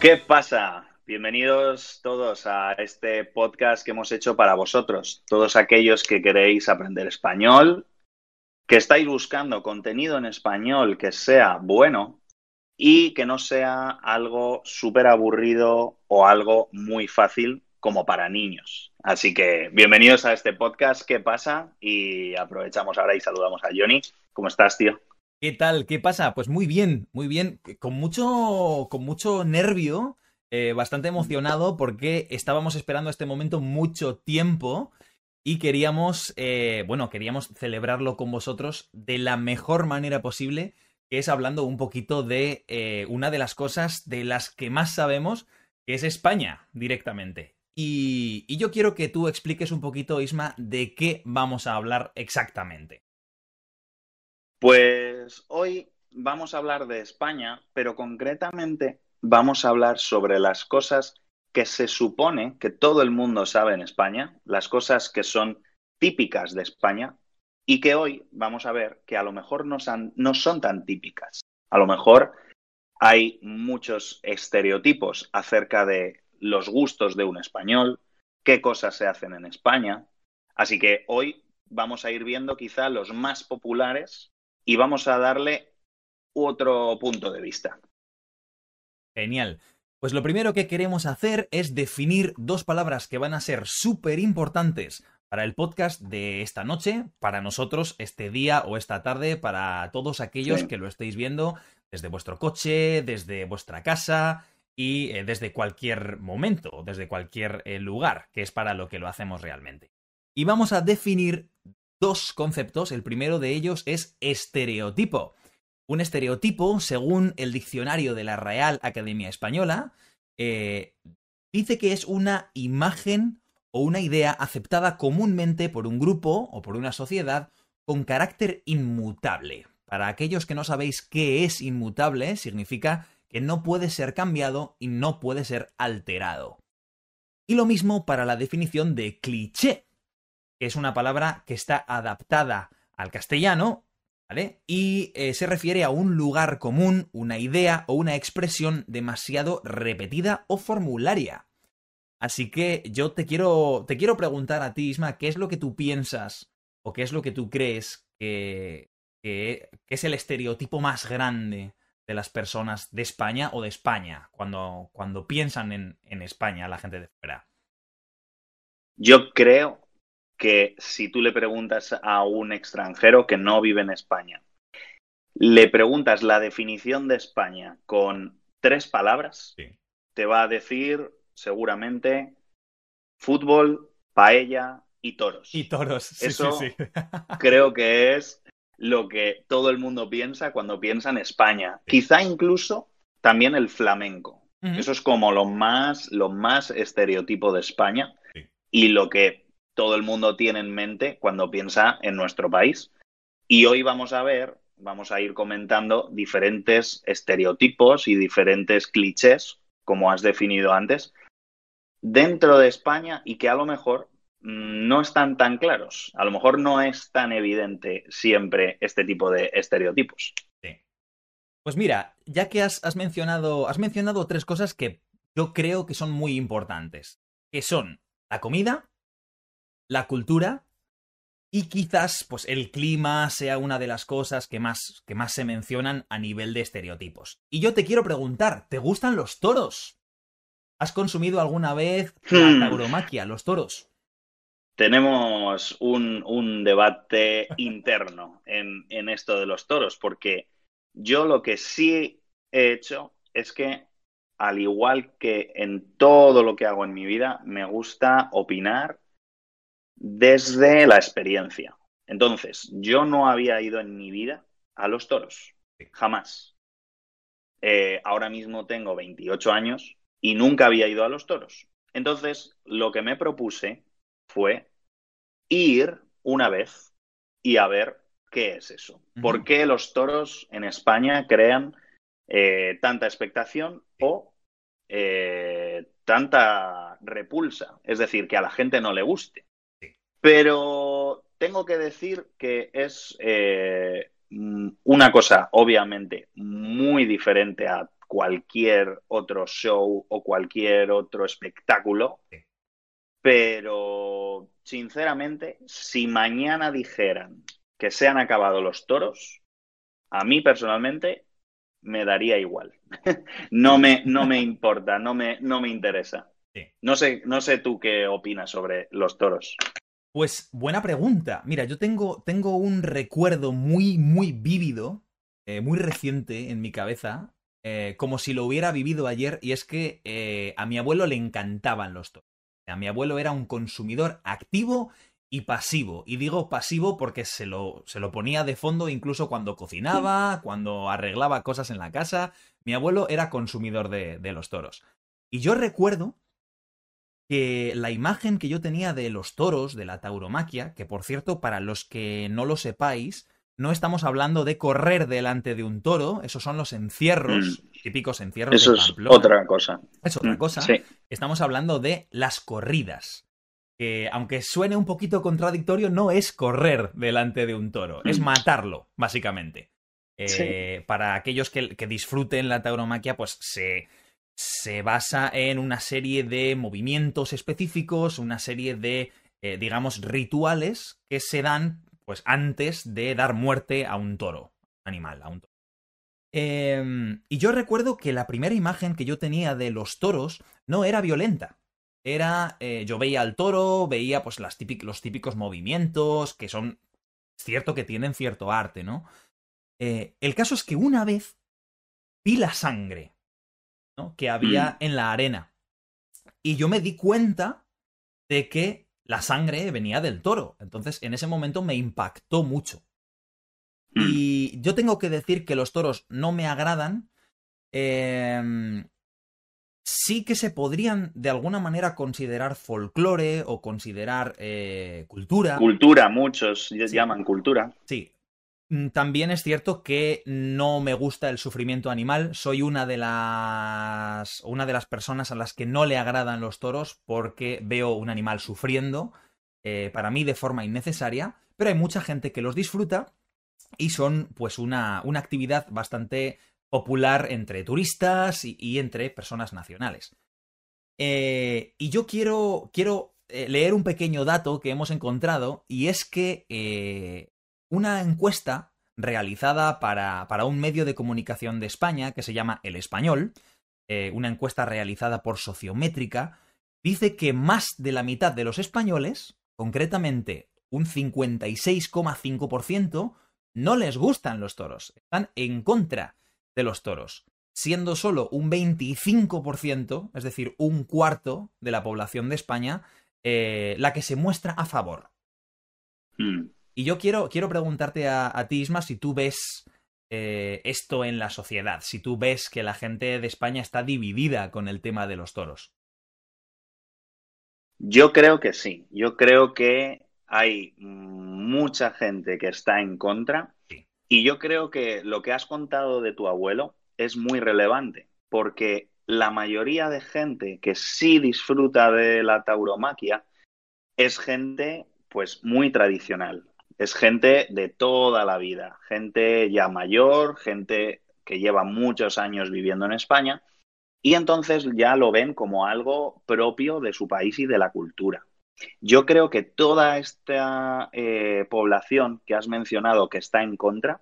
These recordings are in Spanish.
¿Qué pasa? Bienvenidos todos a este podcast que hemos hecho para vosotros, todos aquellos que queréis aprender español, que estáis buscando contenido en español que sea bueno y que no sea algo súper aburrido o algo muy fácil como para niños. Así que bienvenidos a este podcast, ¿qué pasa? Y aprovechamos ahora y saludamos a Johnny. ¿Cómo estás, tío? ¿Qué tal? ¿Qué pasa? Pues muy bien, muy bien. Con mucho, con mucho nervio, eh, bastante emocionado porque estábamos esperando este momento mucho tiempo y queríamos, eh, bueno, queríamos celebrarlo con vosotros de la mejor manera posible, que es hablando un poquito de eh, una de las cosas de las que más sabemos, que es España directamente. Y, y yo quiero que tú expliques un poquito, Isma, de qué vamos a hablar exactamente. Pues hoy vamos a hablar de España, pero concretamente vamos a hablar sobre las cosas que se supone que todo el mundo sabe en España, las cosas que son típicas de España y que hoy vamos a ver que a lo mejor no son, tan típicas. A lo mejor hay muchos estereotipos acerca de los gustos de un español, qué cosas se hacen en España. Así que hoy vamos a ir viendo quizá los más populares y vamos a darle otro punto de vista. Genial. Pues lo primero que queremos hacer es definir dos palabras que van a ser súper importantes para el podcast de esta noche, para nosotros este día o esta tarde, para todos aquellos Sí. que lo estéis viendo desde vuestro coche, desde vuestra casa y eh, desde cualquier momento, desde cualquier eh, lugar, que es para lo que lo hacemos realmente. Y vamos a definir dos conceptos. El primero de ellos es estereotipo. Un estereotipo, según el diccionario de la Real Academia Española, eh, dice que es una imagen o una idea aceptada comúnmente por un grupo o por una sociedad con carácter inmutable. Para aquellos que no sabéis qué es inmutable, significa que no puede ser cambiado y no puede ser alterado. Y lo mismo para la definición de cliché, que es una palabra que está adaptada al castellano, ¿vale? Y eh, se refiere a un lugar común, una idea o una expresión demasiado repetida o formularia. Así que yo te quiero, te quiero preguntar a ti, Isma, ¿qué es lo que tú piensas o qué es lo que tú crees que, que, que es el estereotipo más grande de las personas de España o de España cuando, cuando piensan en, en España, la gente de fuera? Yo creo que si tú le preguntas a un extranjero que no vive en España, le preguntas la definición de España con tres palabras, Sí. te va a decir seguramente fútbol, paella y toros. Y toros, sí, Eso- sí, sí. Creo que es lo que todo el mundo piensa cuando piensa en España. Quizá incluso también el flamenco. Eso es como lo más, lo más estereotipo de España y lo que todo el mundo tiene en mente cuando piensa en nuestro país. Y hoy vamos a ver, vamos a ir comentando diferentes estereotipos y diferentes clichés, como has definido antes, dentro de España y que a lo mejor mm, no están tan claros. A lo mejor no es tan evidente siempre este tipo de estereotipos. Pues mira, ya que has, has mencionado, has mencionado tres cosas que yo creo que son muy importantes, que son la comida, la cultura y quizás pues el clima sea una de las cosas que más, que más se mencionan a nivel de estereotipos. Y yo te quiero preguntar, ¿te gustan los toros? ¿Has consumido alguna vez Hmm. la tauromaquia, los toros? Tenemos un, un debate interno en, en esto de los toros, porque yo lo que sí he hecho es que, al igual que en todo lo que hago en mi vida, me gusta opinar desde la experiencia. Entonces, yo no había ido en mi vida a los toros, jamás. Eh, ahora mismo tengo 28 años y nunca había ido a los toros. Entonces, lo que me propuse fue ir una vez y a ver qué es eso. ¿Por qué los toros en España crean eh, tanta expectación o eh, tanta repulsa? Es decir, que a la gente no le guste. Pero tengo que decir que es eh, mm, una cosa, obviamente, muy diferente a cualquier otro show o cualquier otro espectáculo. Pero, sinceramente, si mañana dijeran que se han acabado los toros, a mí personalmente me daría igual. no, me, no me importa, no me, no me interesa. No, sé, no sé tú qué opinas sobre los toros. Pues buena pregunta. Mira, yo tengo, tengo un recuerdo muy, muy vívido, eh, muy reciente en mi cabeza, eh, como si lo hubiera vivido ayer, y es que eh, a mi abuelo le encantaban los toros. A mi abuelo era un consumidor activo y pasivo. Y digo pasivo porque se lo, se lo ponía de fondo incluso cuando cocinaba, cuando arreglaba cosas en la casa. Mi abuelo era consumidor de, de los toros. Y yo recuerdo que la imagen que yo tenía de los toros, de la tauromaquia, que por cierto, para los que no lo sepáis, no estamos hablando de correr delante de un toro, esos son los encierros, mm. típicos encierros Eso es otra cosa. Es otra mm, cosa. Estamos hablando de las corridas. Que aunque suene un poquito contradictorio, no es correr delante de un toro, es mm. matarlo, básicamente. Eh, para aquellos que, que, disfruten la tauromaquia, pues se, se basa en una serie de movimientos específicos, una serie de, eh, digamos, rituales que se dan pues antes de dar muerte a un toro, animal, a un toro. Em, y yo recuerdo que la primera imagen que yo tenía de los toros no era violenta. Era, eh, yo veía al toro, veía pues las los típicos movimientos, que son, cierto que tienen cierto arte, ¿no? Eh, el caso es que una vez vi la sangre que había mm. en la arena. Y yo me di cuenta de que la sangre venía del toro. Entonces, en ese momento me impactó mucho. Mm. Y yo tengo que decir que los toros no me agradan. Em, sí que se podrían de alguna manera considerar folclore o considerar eh, cultura. Cultura, muchos llaman cultura. Sí, también es cierto que no me gusta el sufrimiento animal. Soy una de las. una de las personas a las que no le agradan los toros porque veo un animal sufriendo. Eh, para mí de forma innecesaria. Pero hay mucha gente que los disfruta. Y son, pues, una, una actividad bastante popular entre turistas y, entre personas nacionales. Eh, y yo quiero. quiero eh, leer un pequeño dato que hemos encontrado. Y es que una encuesta realizada para, para, un medio de comunicación de España que se llama El Español, eh, una encuesta realizada por Sociométrica, dice que más de la mitad de los españoles, concretamente un 56,5%, no les gustan los toros, están en contra de los toros, siendo solo un 25%, es decir, un cuarto de la población de España, eh, la que se muestra a favor. Hmm. Y yo quiero, quiero preguntarte a, ti, Isma, si tú ves eh, esto en la sociedad, si tú ves que la gente de España está dividida con el tema de los toros. Yo creo que sí. Yo creo que hay mucha gente que está en contra. Y yo creo que lo que has contado de tu abuelo es muy relevante, porque la mayoría de gente que sí disfruta de la tauromaquia es gente pues muy tradicional es gente de toda la vida, gente ya mayor, gente que lleva muchos años viviendo en España y entonces ya lo ven como algo propio de su país y de la cultura. Yo creo que toda esta eh, población que has mencionado que está en contra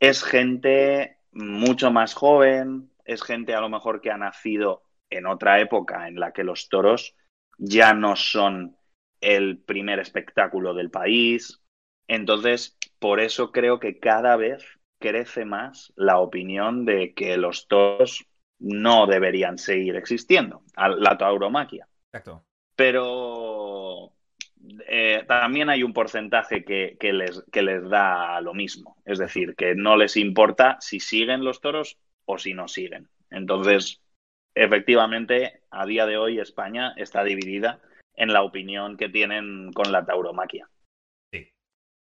es gente mucho más joven, es gente a lo mejor que ha nacido en otra época en la que los toros ya no son el primer espectáculo del país, entonces, por eso creo que cada vez crece más la opinión de que los toros no deberían seguir existiendo, la tauromaquia. Exacto. Pero eh, también hay un porcentaje que, les, que les da lo mismo, es decir, que no les importa si siguen los toros o si no siguen. Entonces, efectivamente, a día de hoy España está dividida en la opinión que tienen con la tauromaquia.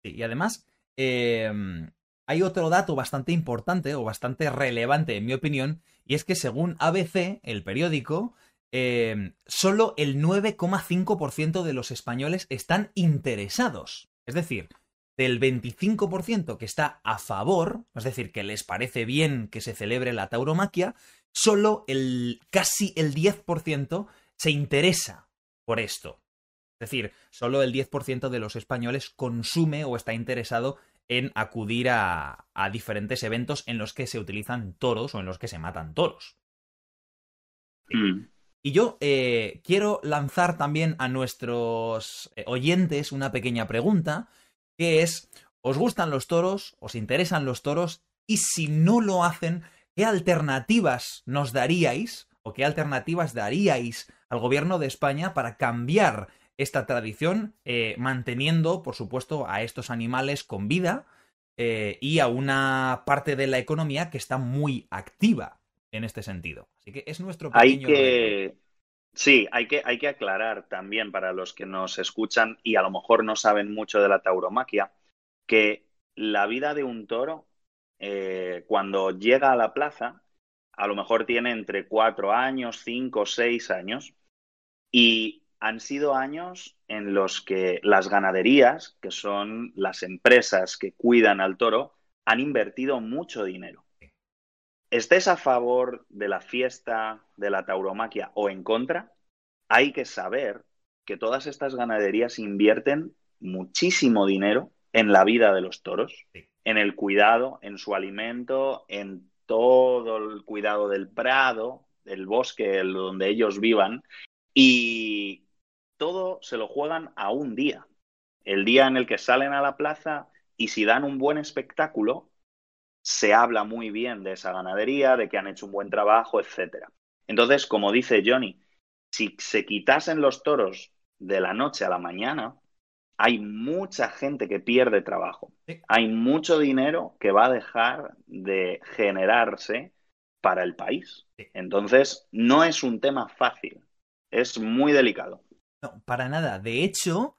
Y además, em, hay otro dato bastante importante o bastante relevante, en mi opinión, y es que según ABC, el periódico, em, solo el 9,5% de los españoles están interesados. Es decir, del 25% que está a favor, es decir, que les parece bien que se celebre la tauromaquia, solo el casi el 10% se interesa por esto. Es decir, solo el 10% de los españoles consume o está interesado en acudir a, diferentes eventos en los que se utilizan toros o en los que se matan toros. Mm. Y yo eh, quiero lanzar también a nuestros eh, oyentes una pequeña pregunta, que es, ¿os gustan los toros? ¿Os interesan los toros? Y si no lo hacen, ¿qué alternativas nos daríais o qué alternativas daríais al gobierno de España para cambiar esta tradición, eh, manteniendo, por supuesto, a estos animales con vida eh, y a una parte de la economía que está muy activa en este sentido. Así que es nuestro pequeño hay que... Sí, hay que, hay que aclarar también para los que nos escuchan y a lo mejor no saben mucho de la tauromaquia, que la vida de un toro, eh, cuando llega a la plaza, a lo mejor tiene entre cuatro años, cinco, seis años, y han sido años en los que las ganaderías, que son las empresas que cuidan al toro, han invertido mucho dinero. Estés a favor de la fiesta de la tauromaquia o en contra, hay que saber que todas estas ganaderías invierten muchísimo dinero en la vida de los toros, en el cuidado, en su alimento, en todo el cuidado del prado, del bosque donde ellos vivan, y todo se lo juegan a un día. El día en el que salen a la plaza y si dan un buen espectáculo, se habla muy bien de esa ganadería, de que han hecho un buen trabajo, etc. Entonces, como dice Johnny, si se quitasen los toros de la noche a la mañana, hay mucha gente que pierde trabajo. Hay mucho dinero que va a dejar de generarse para el país. Entonces, no es un tema fácil, es muy delicado. No, para nada. De hecho,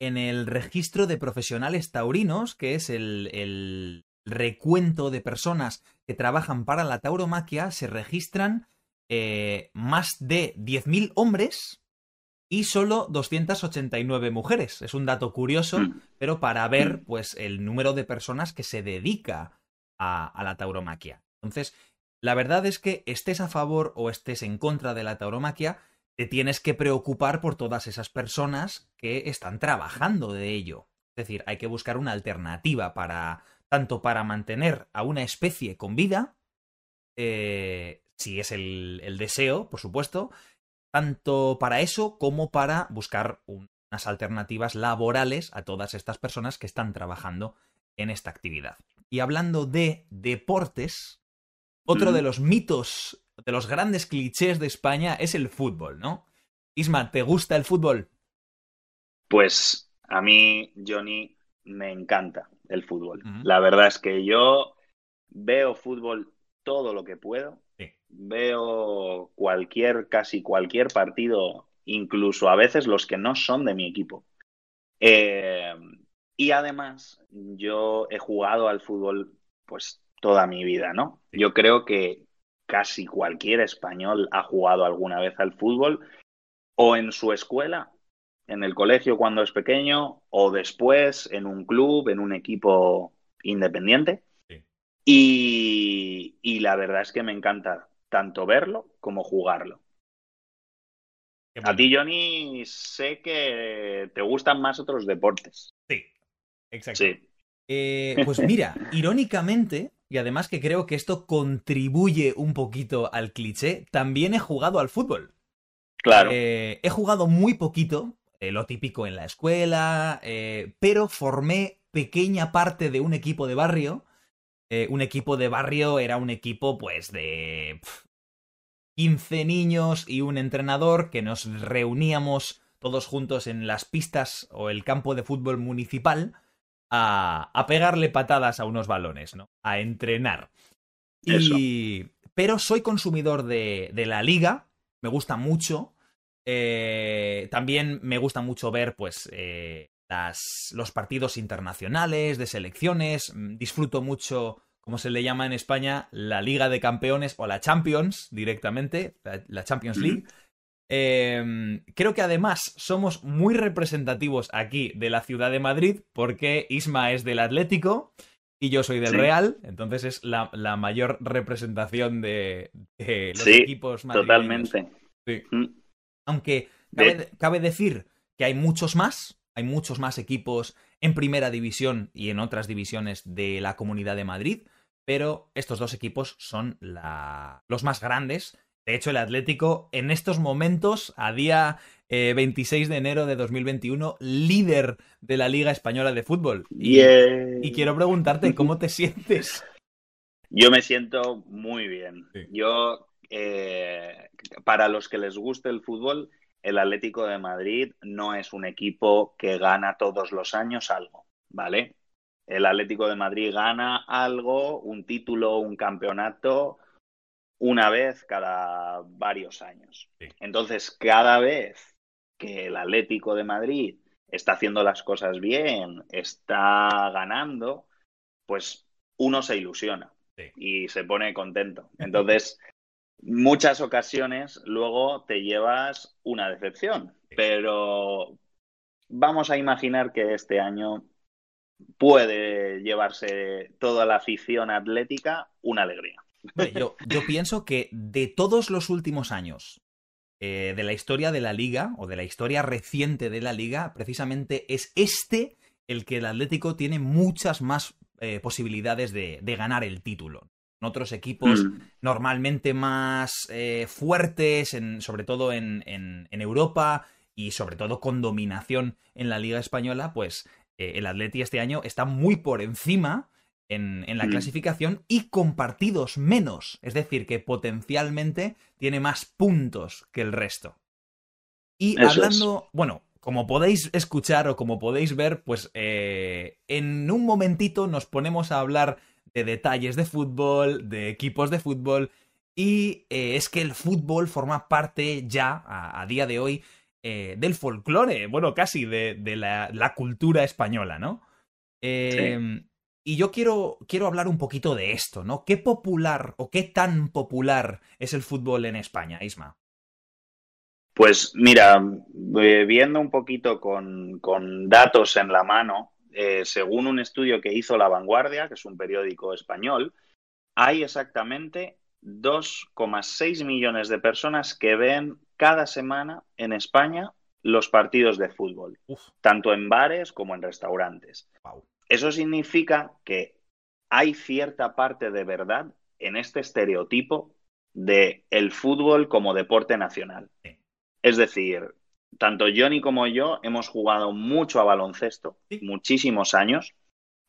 en el registro de profesionales taurinos, que es el, recuento de personas que trabajan para la tauromaquia, se registran eh, más de 10.000 hombres y solo 289 mujeres. Es un dato curioso, mm. pero para ver mm. pues el número de personas que se dedica a, a, la tauromaquia. Entonces, la verdad es que estés a favor o estés en contra de la tauromaquia, te tienes que preocupar por todas esas personas que están trabajando de ello. Es decir, hay que buscar una alternativa para tanto para mantener a una especie con vida, eh, si es el, deseo, por supuesto, tanto para eso como para buscar unas alternativas laborales a todas estas personas que están trabajando en esta actividad. Y hablando de deportes, otro de los mitos de los grandes clichés de España es el fútbol, ¿no? Isma, ¿te gusta el fútbol? Pues a mí, Johnny, me encanta el fútbol. La verdad es que yo veo fútbol todo lo que puedo. Veo cualquier, casi cualquier partido, incluso a veces los que no son de mi equipo. Eh, y además, yo he jugado al fútbol pues toda mi vida, ¿no? Yo creo que casi cualquier español ha jugado alguna vez al fútbol o en su escuela, en el colegio cuando es pequeño, o después en un club, en un equipo independiente. Y, la verdad es que me encanta tanto verlo como jugarlo. A ti, Johnny, sé que te gustan más otros deportes. Sí, exacto. Eh, pues mira, irónicamente, y además que creo que esto contribuye un poquito al cliché, también he jugado al fútbol. Claro. Eh, he jugado muy poquito, eh, lo típico en la escuela, eh, pero formé pequeña parte de un equipo de barrio. un equipo de barrio era un equipo, pues, de 15 niños y un entrenador que nos reuníamos todos juntos en las pistas o el campo de fútbol municipal a, pegarle patadas a unos balones, ¿no? A entrenar. Y... Pero soy consumidor de, la liga, me gusta mucho. Eh, también me gusta mucho ver, pues, eh, los partidos internacionales de selecciones. Mm, disfruto mucho, como se le llama en España, la Liga de Campeones o la Champions directamente, la, Champions League. Em, creo que además somos muy representativos aquí de la ciudad de Madrid porque Isma es del Atlético y yo soy del Real, entonces es la, mayor representación de, los equipos madrileños. Totalmente. Mm. Aunque cabe, decir que hay muchos más, hay muchos más equipos en primera división y en otras divisiones de la Comunidad de Madrid, pero estos dos equipos son los más grandes. De hecho, el Atlético en estos momentos, a día 26 eh, de enero de 2021, líder de la Liga Española de Fútbol. Y, y quiero preguntarte, ¿cómo te sientes? Yo me siento muy bien. Yo, eh, para los que les guste el fútbol, el Atlético de Madrid no es un equipo que gana todos los años algo, ¿vale? El Atlético de Madrid gana algo, un título, un campeonato, una vez cada varios años. Entonces, cada vez que el Atlético de Madrid está haciendo las cosas bien, está ganando, pues uno se ilusiona y se pone contento. Entonces, muchas ocasiones luego te llevas una decepción, pero vamos a imaginar que este año puede llevarse toda la afición atlética una alegría. Yo, pienso que de todos los últimos años eh, de la historia de la liga o de la historia reciente de la liga, precisamente es este el que el Atlético tiene muchas más eh, posibilidades de, ganar el título otros equipos mm. normalmente más eh, fuertes, sobre todo en, Europa y sobre todo con dominación en la Liga Española, pues el Atleti este año está muy por encima en, la mm. clasificación y con partidos menos. Es decir, que potencialmente tiene más puntos que el resto. Y hablando, bueno, como podéis escuchar o como podéis ver, pues eh, en un momentito nos ponemos a hablar de detalles de fútbol, de equipos de fútbol, y eh, es que el fútbol forma parte ya, a, día de hoy, eh, del folclore, bueno, casi de, la, cultura española, ¿no? Em, y yo quiero, quiero hablar un poquito de esto, ¿no? ¿Qué popular o qué tan popular es el fútbol en España, Isma? Pues mira, eh, viendo un poquito con, con datos en la mano, eh, según un estudio que hizo La Vanguardia, que es un periódico español, hay exactamente 2,6 millones de personas que ven cada semana en España los partidos de fútbol, tanto en bares como en restaurantes. Eso significa que hay cierta parte de verdad en este estereotipo de el fútbol como deporte nacional. Es decir, tanto Johnny como yo hemos jugado mucho a baloncesto, muchísimos años.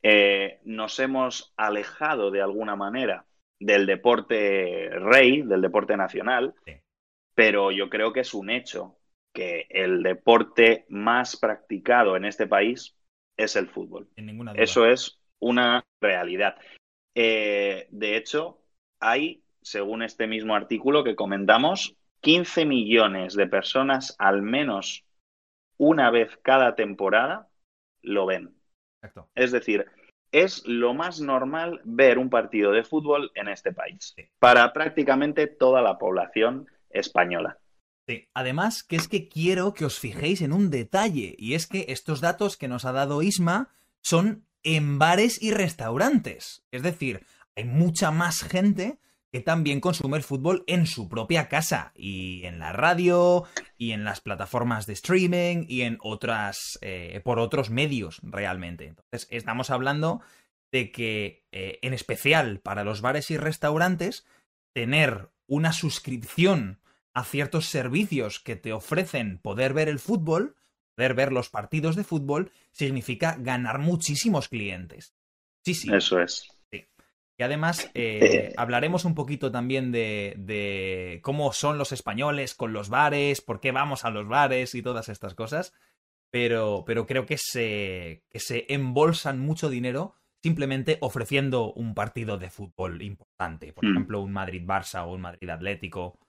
Eh, nos hemos alejado de alguna manera del deporte rey, del deporte nacional, pero yo creo que es un hecho que el deporte más practicado en este país es el fútbol. Eso es una realidad. Eh, de hecho, hay, según este mismo artículo que comentamos, 15 millones de personas al menos una vez cada temporada lo ven. Es decir, es lo más normal ver un partido de fútbol en este país para prácticamente toda la población española. Sí. Además, que es que quiero que os fijéis en un detalle, y es que estos datos que nos ha dado Isma son en bares y restaurantes. Es decir, hay mucha más gente que también consume el fútbol en su propia casa y en la radio y en las plataformas de streaming y en otras eh, por otros medios realmente. Entonces estamos hablando de que eh, en especial para los bares y restaurantes tener una suscripción a ciertos servicios que te ofrecen poder ver el fútbol, poder ver los partidos de fútbol, significa ganar muchísimos clientes. Sí, sí. Eso es. Y además eh, hablaremos un poquito también de, cómo son los españoles con los bares, por qué vamos a los bares y todas estas cosas. Pero, pero creo que se, que se embolsan mucho dinero simplemente ofreciendo un partido de fútbol importante. Por hmm. ejemplo, un Madrid-Barça o un Madrid-Atlético.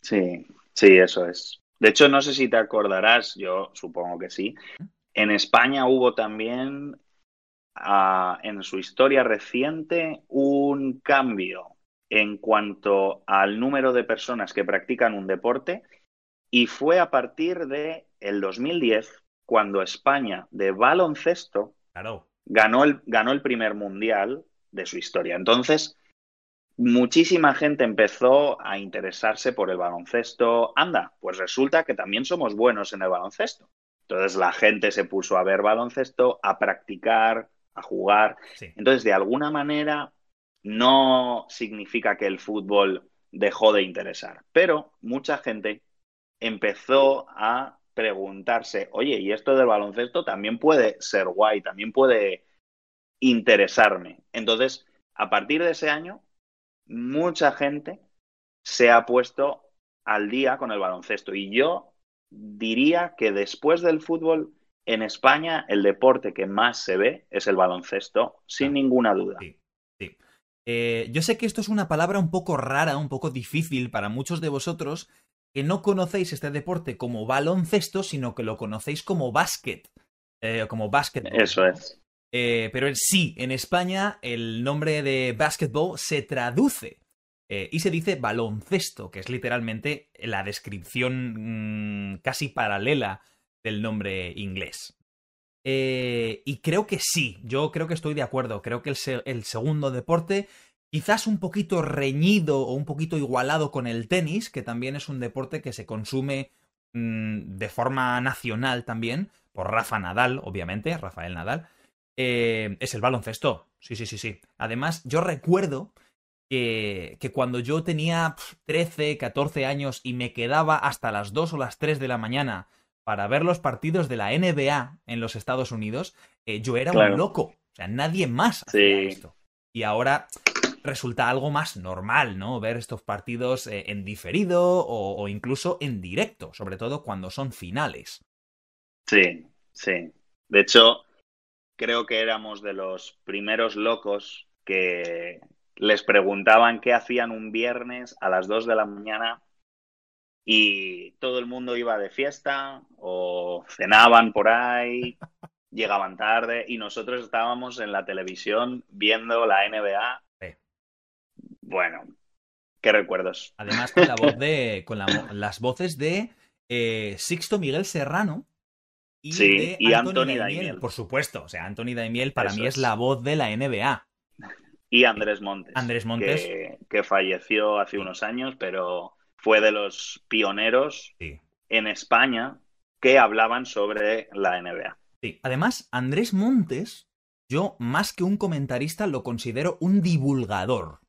Sí. sí, eso es. De hecho, no sé si te acordarás, yo supongo que sí. En España hubo también en su historia reciente un cambio en cuanto al número de personas que practican un deporte Y fue a partir de el 2010 cuando España de baloncesto Claro. ganó el, ganó el primer mundial de su historia. Entonces, muchísima gente empezó a interesarse por el baloncesto. Anda, pues resulta que también somos buenos en el baloncesto. Entonces la gente se puso a ver baloncesto, a practicar, a jugar. Sí. Entonces, de alguna manera, no significa que el fútbol dejó de interesar, pero mucha gente empezó a preguntarse, oye, ¿y esto del baloncesto también puede ser guay, también puede interesarme? Entonces, a partir de ese año, mucha gente se ha puesto al día con el baloncesto y yo diría que después del fútbol en España el deporte que más se ve es el baloncesto, sin Ah, ninguna duda. Sí, sí. Eh, yo sé que esto es una palabra un poco rara, un poco difícil para muchos de vosotros que no conocéis este deporte como baloncesto, sino que lo conocéis como básquet, eh, como básquetbol. Eso es. Eh, pero sí, en España el nombre de basketball se traduce eh, y se dice baloncesto, que es literalmente la descripción mm, casi paralela del nombre inglés. Eh, y creo que sí, yo creo que estoy de acuerdo. Creo que el segundo deporte, quizás un poquito reñido o un poquito igualado con el tenis, que también es un deporte que se consume mm, de forma nacional también, por Rafa Nadal, obviamente, Rafael Nadal, eh, es el baloncesto. Sí, sí, sí, sí. Además, yo recuerdo que, que cuando yo tenía pf, 13, 14 años y me quedaba hasta las 2 o las 3 de la mañana para ver los partidos de la NBA en los Estados Unidos, eh, yo era Claro. un loco. O sea, nadie más hacía Sí. esto. Y ahora resulta algo más normal, ¿no? Ver estos partidos eh, en diferido o, o incluso en directo, sobre todo cuando son finales. Sí, sí. De hecho, creo que éramos de los primeros locos que les preguntaban qué hacían un viernes a las 2 de la mañana y todo el mundo iba de fiesta o cenaban por ahí, llegaban tarde y nosotros estábamos en la televisión viendo la NBA. Sí. Bueno, qué recuerdos. Además, con la voz de. con la las voces de eh, Sixto Miguel Serrano. Y Sí, de y Anthony Anthony Daimiel, Daimiel. Por supuesto. O sea, Anthony Daimiel para Eso mí es es. la voz de la NBA. Y Andrés Montes. Andrés Montes. Que, que falleció hace unos años, pero fue de los pioneros Sí. en España que hablaban sobre la NBA. Sí. Además, Andrés Montes, yo más que un comentarista lo considero un divulgador.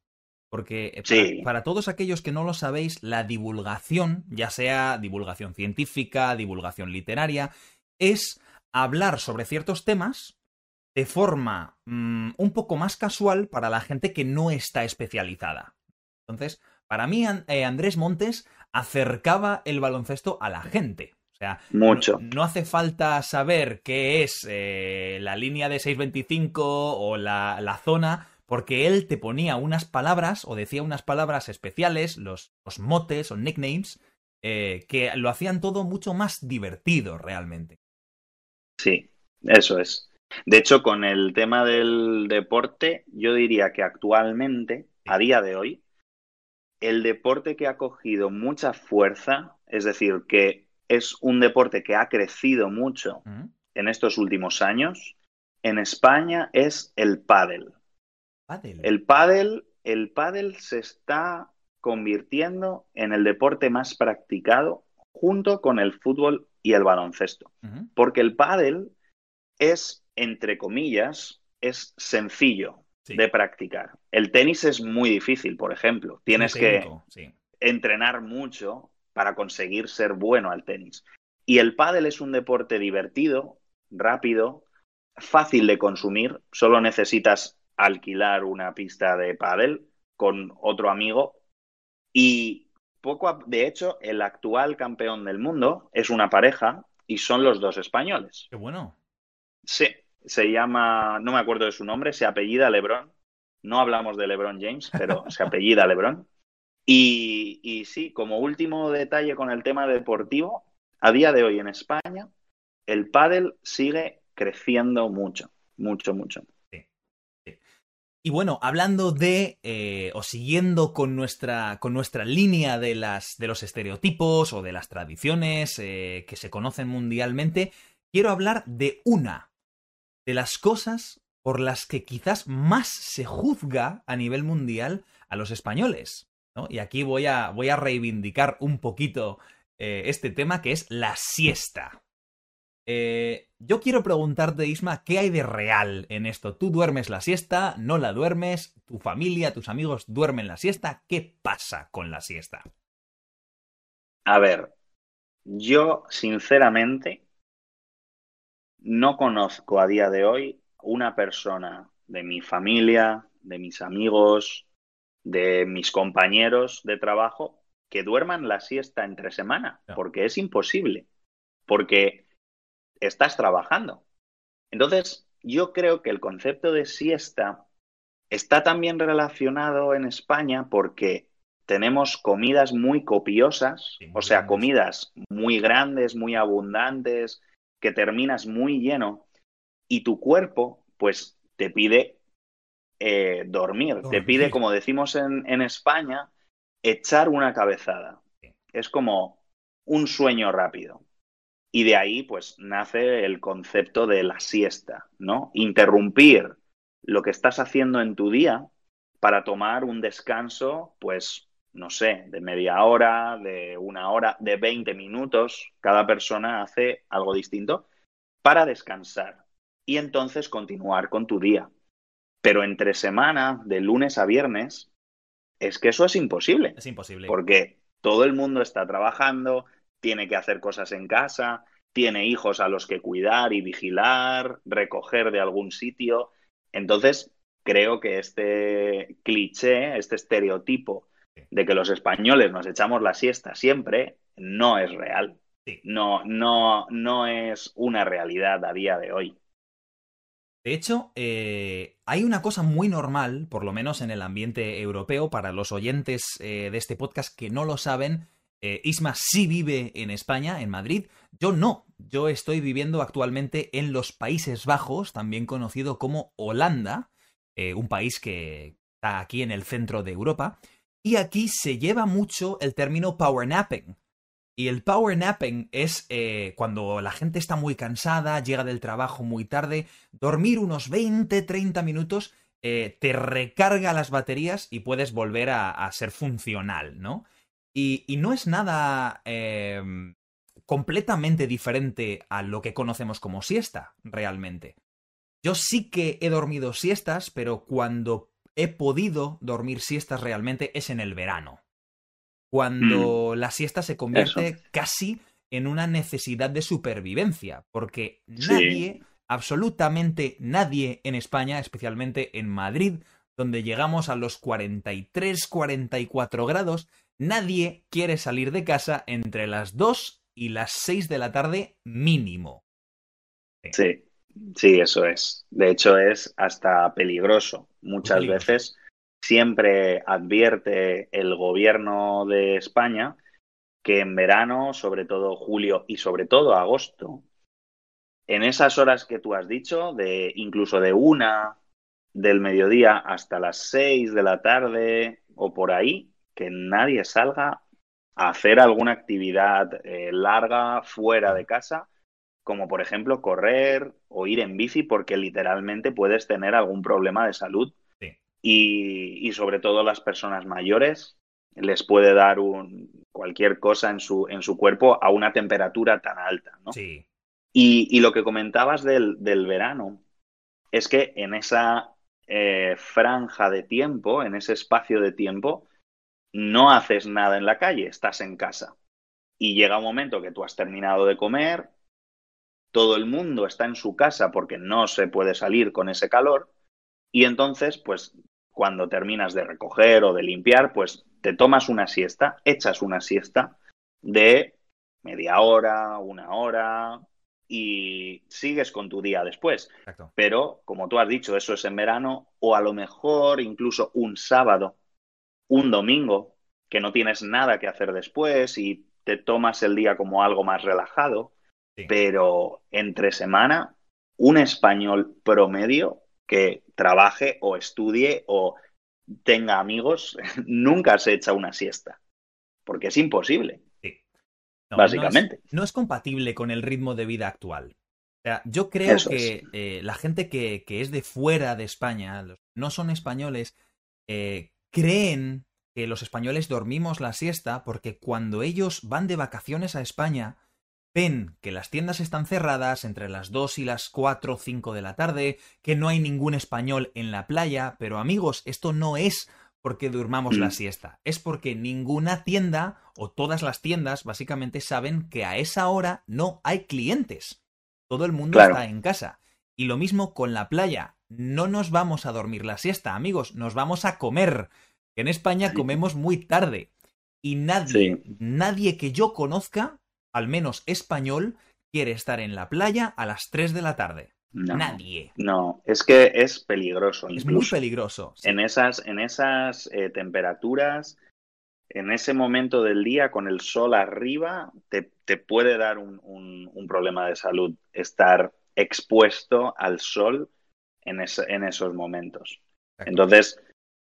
Porque eh, para, Sí. para todos aquellos que no lo sabéis, la divulgación, ya sea divulgación científica, divulgación literaria, es hablar sobre ciertos temas de forma mm, un poco más casual para la gente que no está especializada. Entonces, para mí, eh, Andrés Montes acercaba el baloncesto a la gente. O sea, Mucho. no, no hace falta saber qué es eh, la línea de 625 o la, la zona, porque él te ponía unas palabras o decía unas palabras especiales, los, los motes o nicknames, eh, que lo hacían todo mucho más divertido realmente. Sí, eso es. De hecho, con el tema del deporte, yo diría que actualmente, a día de hoy, el deporte que ha cogido mucha fuerza, es decir, que es un deporte que ha crecido mucho en estos últimos años, en España es el pádel. Pádel. El pádel, el pádel se está convirtiendo en el deporte más practicado junto con el fútbol y el baloncesto. Porque el pádel es, entre comillas, es sencillo Sí. de practicar. El tenis es muy difícil, por ejemplo. Tienes que sí. entrenar mucho para conseguir ser bueno al tenis. Y el pádel es un deporte divertido, rápido, fácil de consumir. Solo necesitas alquilar una pista de pádel con otro amigo. Y poco a- de hecho, el actual campeón del mundo es una pareja y son los dos españoles. Qué bueno. Sí, se llama, no me acuerdo de su nombre, se apellida LeBron. No hablamos de LeBron James, pero se apellida LeBron. Y, y sí, como último detalle con el tema deportivo, a día de hoy en España, el pádel sigue creciendo mucho, mucho, mucho. Y bueno, hablando de, eh, o siguiendo con nuestra, con nuestra línea de, las, de los estereotipos o de las tradiciones eh, que se conocen mundialmente, quiero hablar de una de las cosas por las que quizás más se juzga a nivel mundial a los españoles. Y aquí voy a, voy a reivindicar un poquito eh, este tema que es la siesta. Eh, yo quiero preguntarte, Isma, ¿qué hay de real en esto? ¿Tú duermes la siesta? ¿No la duermes? ¿Tu familia, tus amigos duermen la siesta? ¿Qué pasa con la siesta? A ver, yo sinceramente no conozco a día de hoy una persona de mi familia, de mis amigos, de mis compañeros de trabajo que duerman la siesta entre semana, porque es imposible, porque estás trabajando. Entonces, yo creo que el concepto de siesta está también relacionado en España porque tenemos comidas muy copiosas, o sea, comidas muy grandes, muy abundantes, que terminas muy lleno y tu cuerpo, pues, te pide eh, dormir, te pide, como decimos en, en España, echar una cabezada. Es como un sueño rápido. Y de ahí, pues, nace el concepto de la siesta, ¿no? Interrumpir lo que estás haciendo en tu día para tomar un descanso, pues, no sé, de media hora, de una hora, de 20 minutos. Cada persona hace algo distinto para descansar y entonces continuar con tu día. Pero entre semana, de lunes a viernes, es que eso es imposible. Es imposible. Porque todo el mundo está trabajando, tiene que hacer cosas en casa, tiene hijos a los que cuidar y vigilar, recoger de algún sitio. Entonces, creo que este cliché, este estereotipo de que los españoles nos echamos la siesta siempre, no es real. No, no, no es una realidad a día de hoy. De hecho, eh, hay una cosa muy normal, por lo menos en el ambiente europeo, para los oyentes eh, de este podcast que no lo saben. Eh, Isma sí vive en España, en Madrid. Yo no. Yo estoy viviendo actualmente en los Países Bajos, también conocido como Holanda, un país que está aquí en el centro de Europa. Y aquí se lleva mucho el término power napping, y el power napping es eh, cuando la gente está muy cansada, llega del trabajo muy tarde, dormir unos 20, 30 minutos eh, te recarga las baterías y puedes volver a, ser funcional, ¿no? Y, no es nada em, completamente diferente a lo que conocemos como siesta, realmente. Yo sí que he dormido siestas, pero cuando he podido dormir siestas realmente es en el verano cuando mm. la siesta se convierte casi en una necesidad de supervivencia, porque nadie, absolutamente nadie en España, especialmente en Madrid, donde llegamos a los 43, 44 grados, nadie quiere salir de casa entre las 2 y las 6 de la tarde mínimo. Sí, sí, eso es. De hecho, es hasta peligroso. Muchas veces siempre advierte el gobierno de España que en verano, sobre todo julio y sobre todo agosto, en esas horas que tú has dicho, de incluso de una del mediodía hasta las seis de la tarde o por ahí, que nadie salga a hacer alguna actividad eh, larga fuera de casa, como por ejemplo correr o ir en bici, porque literalmente puedes tener algún problema de salud y, sobre todo las personas mayores les puede dar un, cualquier cosa en su, en su cuerpo a una temperatura tan alta, ¿no? Sí. Y, lo que comentabas del, del, verano es que en esa eh, franja de tiempo, en ese espacio de tiempo, no haces nada en la calle, estás en casa. Y llega un momento que tú has terminado de comer, todo el mundo está en su casa porque no se puede salir con ese calor, y entonces, pues cuando terminas de recoger o de limpiar, pues te tomas una siesta, echas una siesta de media hora, una hora y sigues con tu día después. Pero, como tú has dicho, eso es en verano o a lo mejor incluso un sábado, un domingo, que no tienes nada que hacer después y te tomas el día como algo más relajado. Pero entre semana, un español promedio que trabaje o estudie o tenga amigos, nunca se echa una siesta, porque es imposible. Sí. básicamente. No es, compatible con el ritmo de vida actual. O sea, yo creo Eso que eh, la gente que, que es de fuera de España, los no son españoles, eh, creen que los españoles dormimos la siesta porque cuando ellos van de vacaciones a España, ven que las tiendas están cerradas entre las 2 y las 4 o 5 de la tarde, que no hay ningún español en la playa, pero amigos, esto no es porque durmamos la Mm. siesta, es porque ninguna tienda o todas las tiendas básicamente saben que a esa hora no hay clientes. Todo el mundo Claro. está en casa. Y lo mismo con la playa. No nos vamos a dormir la siesta, amigos, nos vamos a comer. En España Sí. comemos muy tarde. Y nadie, Sí. nadie que yo conozca, al menos español, quiere estar en la playa a las 3 de la tarde. No, Nadie. no, es que es peligroso. Es muy peligroso. sí. en esas, en esas eh, temperaturas, en ese momento del día con el sol arriba, te, te puede dar un, un- un problema de salud estar expuesto al sol en, esos momentos. Entonces,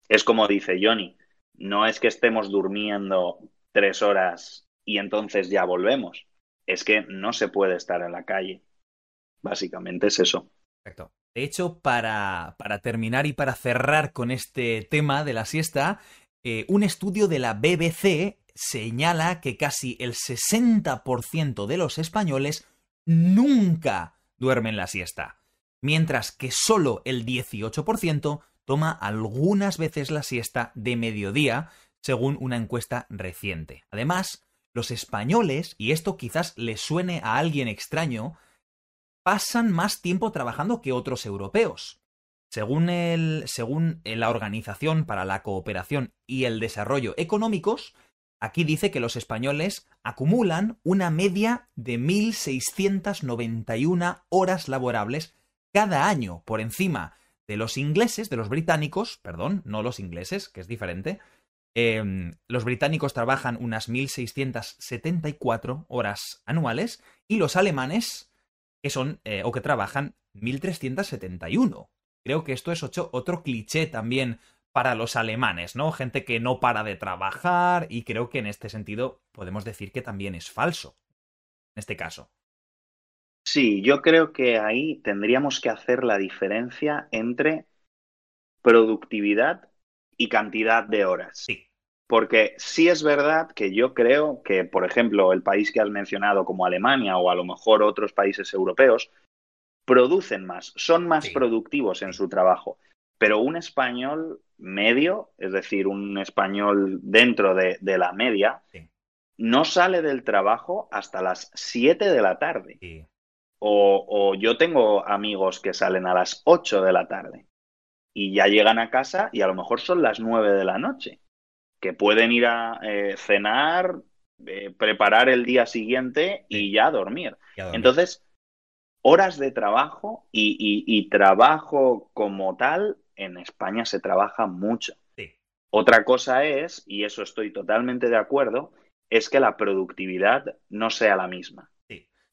es como dice Johnny, no es que estemos durmiendo tres horas y entonces ya volvemos, es que no se puede estar en la calle. Básicamente es eso. Perfecto. De hecho, para, para terminar y para cerrar con este tema de la siesta, eh, un estudio de la BBC señala que casi el 60% de los españoles nunca duermen la siesta, mientras que solo el 18% toma algunas veces la siesta de mediodía, según una encuesta reciente. Además, los españoles, y esto quizás le suene a alguien extraño, pasan más tiempo trabajando que otros europeos. Según, el, según la Organización para la Cooperación y el Desarrollo Económicos, aquí dice que los españoles acumulan una media de 1.691 horas laborables cada año por encima de los ingleses, de los británicos, perdón, no los ingleses, que es diferente. Eh, los británicos trabajan unas 1.674 horas anuales y los alemanes que son eh, o que trabajan 1371. Creo que esto es otro cliché también para los alemanes, ¿no? Gente que no para de trabajar y creo que en este sentido podemos decir que también es falso. En este caso. Sí, yo creo que ahí tendríamos que hacer la diferencia entre productividad y cantidad de horas. Sí. Porque sí es verdad que yo creo que, por ejemplo, el país que has mencionado como Alemania o a lo mejor otros países europeos producen más, son más Sí. productivos en su trabajo. Pero un español medio, es decir, un español dentro de, de la media, Sí. no sale del trabajo hasta las 7 de la tarde. Sí. O, o yo tengo amigos que salen a las 8 de la tarde y ya llegan a casa y a lo mejor son las 9 de la noche, que pueden ir a eh, cenar, eh, preparar el día siguiente y ya dormir. ya dormí. Entonces, horas de trabajo y, y- y trabajo como tal, en España se trabaja mucho. Sí. Otra cosa es, y eso estoy totalmente de acuerdo, es que la productividad no sea la misma.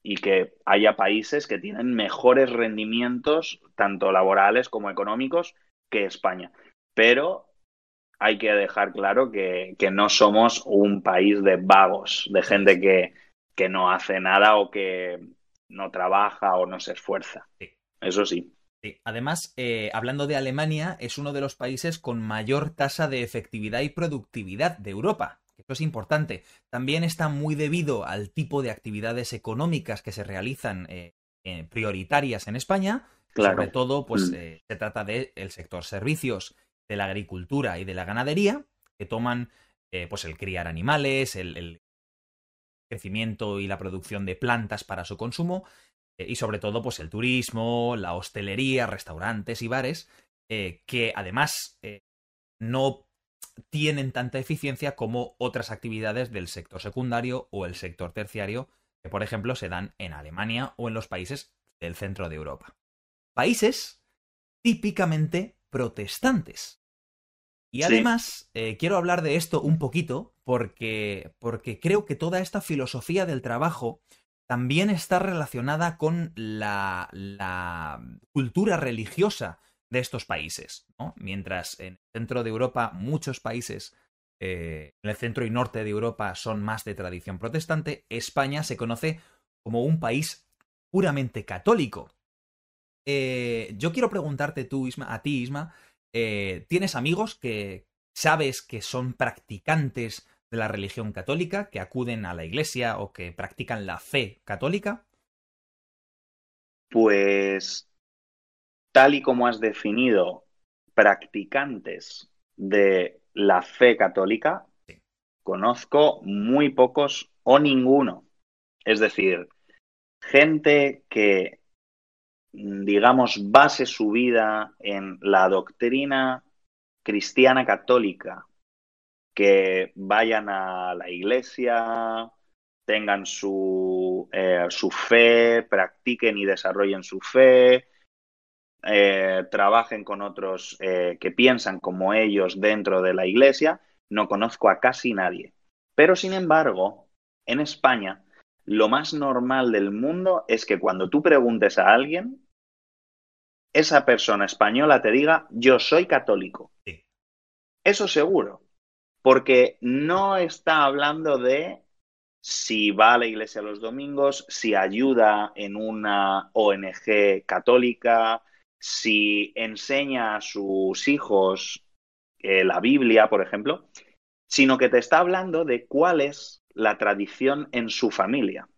Y que haya países que tienen mejores rendimientos, tanto laborales como económicos, que España. Pero hay que dejar claro que, que no somos un país de vagos, de gente que, que no hace nada o que no trabaja o no se esfuerza. Sí. Eso sí. Sí. Además, eh, hablando de Alemania, es uno de los países con mayor tasa de efectividad y productividad de Europa. Esto es importante. También está muy debido al tipo de actividades económicas que se realizan eh, eh, prioritarias en España. Claro. Sobre todo, pues Mm. eh, se trata del sector servicios, de la agricultura y de la ganadería, que toman pues el criar animales, el, el crecimiento y la producción de plantas para su consumo, y sobre todo, pues el turismo, la hostelería, restaurantes y bares, que además no tienen tanta eficiencia como otras actividades del sector secundario o el sector terciario, que por ejemplo se dan en Alemania o en los países del centro de Europa. Países típicamente protestantes. Y Sí. además, eh, quiero hablar de esto un poquito porque, porque creo que toda esta filosofía del trabajo también está relacionada con la, la cultura religiosa de estos países. Mientras en el centro de Europa muchos países, eh, en el centro y norte de Europa son más de tradición protestante, España se conoce como un país puramente católico. Eh, yo quiero preguntarte tú, Isma, a ti, Isma, eh, ¿tienes amigos que sabes que son practicantes de la religión católica, que acuden a la iglesia o que practican la fe católica? Pues tal y como has definido, practicantes de la fe católica, conozco muy pocos o ninguno. Es decir, gente que, digamos, base su vida en la doctrina cristiana católica, que vayan a la iglesia, tengan su, eh, su fe, practiquen y desarrollen su fe, eh, trabajen con otros eh, que piensan como ellos dentro de la iglesia, no conozco a casi nadie. Pero sin embargo, en España, lo más normal del mundo es que cuando tú preguntes a alguien, esa persona española te diga, yo soy católico. Eso seguro, porque no está hablando de si va a la iglesia los domingos, si ayuda en una ONG católica, si enseña a sus hijos eh, la Biblia, por ejemplo, sino que te está hablando de cuál es la tradición en su familia.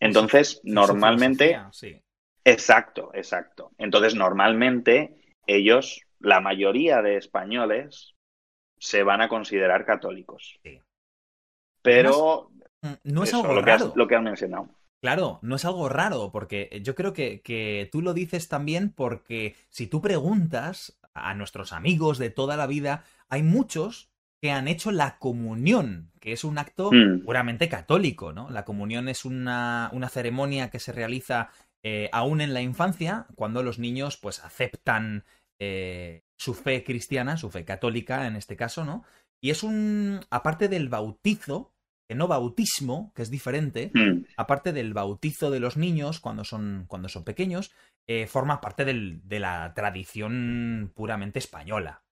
Entonces, normalmente... Sí. Exacto, exacto. Entonces, normalmente ellos, la mayoría de españoles, se van a considerar católicos. Sí. Pero mm, no es algo lo raro. Que lo que han mencionado. Claro, no es algo raro, porque yo creo que, que, tú lo dices también porque si tú preguntas a nuestros amigos de toda la vida, hay muchos que han hecho la comunión, que es un acto mm. puramente católico, ¿no? La comunión es una, una ceremonia que se realiza eh, aún en la infancia, cuando los niños pues aceptan eh, su fe cristiana, su fe católica en este caso, ¿no? Y es un, aparte del bautizo, no bautismo, que es diferente, mm. aparte del bautizo de los niños cuando son, cuando son pequeños, eh, forma parte de la tradición puramente española.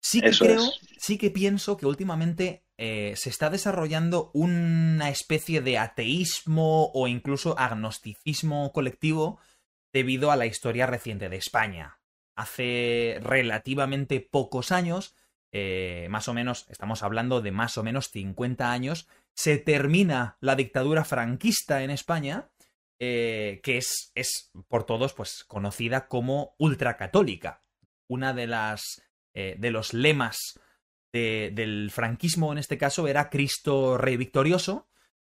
Sí que creo, sí que pienso que últimamente eh, se está desarrollando una especie de ateísmo o incluso agnosticismo colectivo debido a la historia reciente de España. Hace relativamente pocos años eh, más o menos, estamos hablando de más o menos 50 años, se termina la dictadura franquista en España, eh, que es, es, por todos pues, conocida como ultracatólica. Una de las eh, de los lemas del franquismo en este caso era Cristo Rey Victorioso,